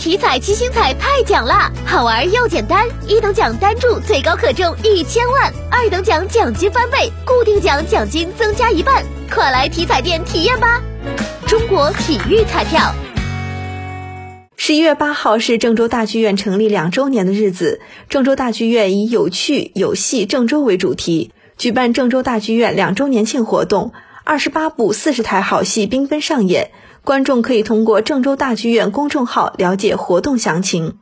体彩七星彩太奖啦，好玩又简单，一等奖单注最高可中一千万，二等奖奖金翻倍，固定奖奖金增加一半，快来体彩店体验吧！中国体育彩票。十一月八号是郑州大剧院成立两周年的日子，郑州大剧院以“有趣有戏郑州”为主题，举办郑州大剧院两周年庆活动，二十八部四十台好戏缤纷上演。观众可以通过郑州大剧院公众号了解活动详情。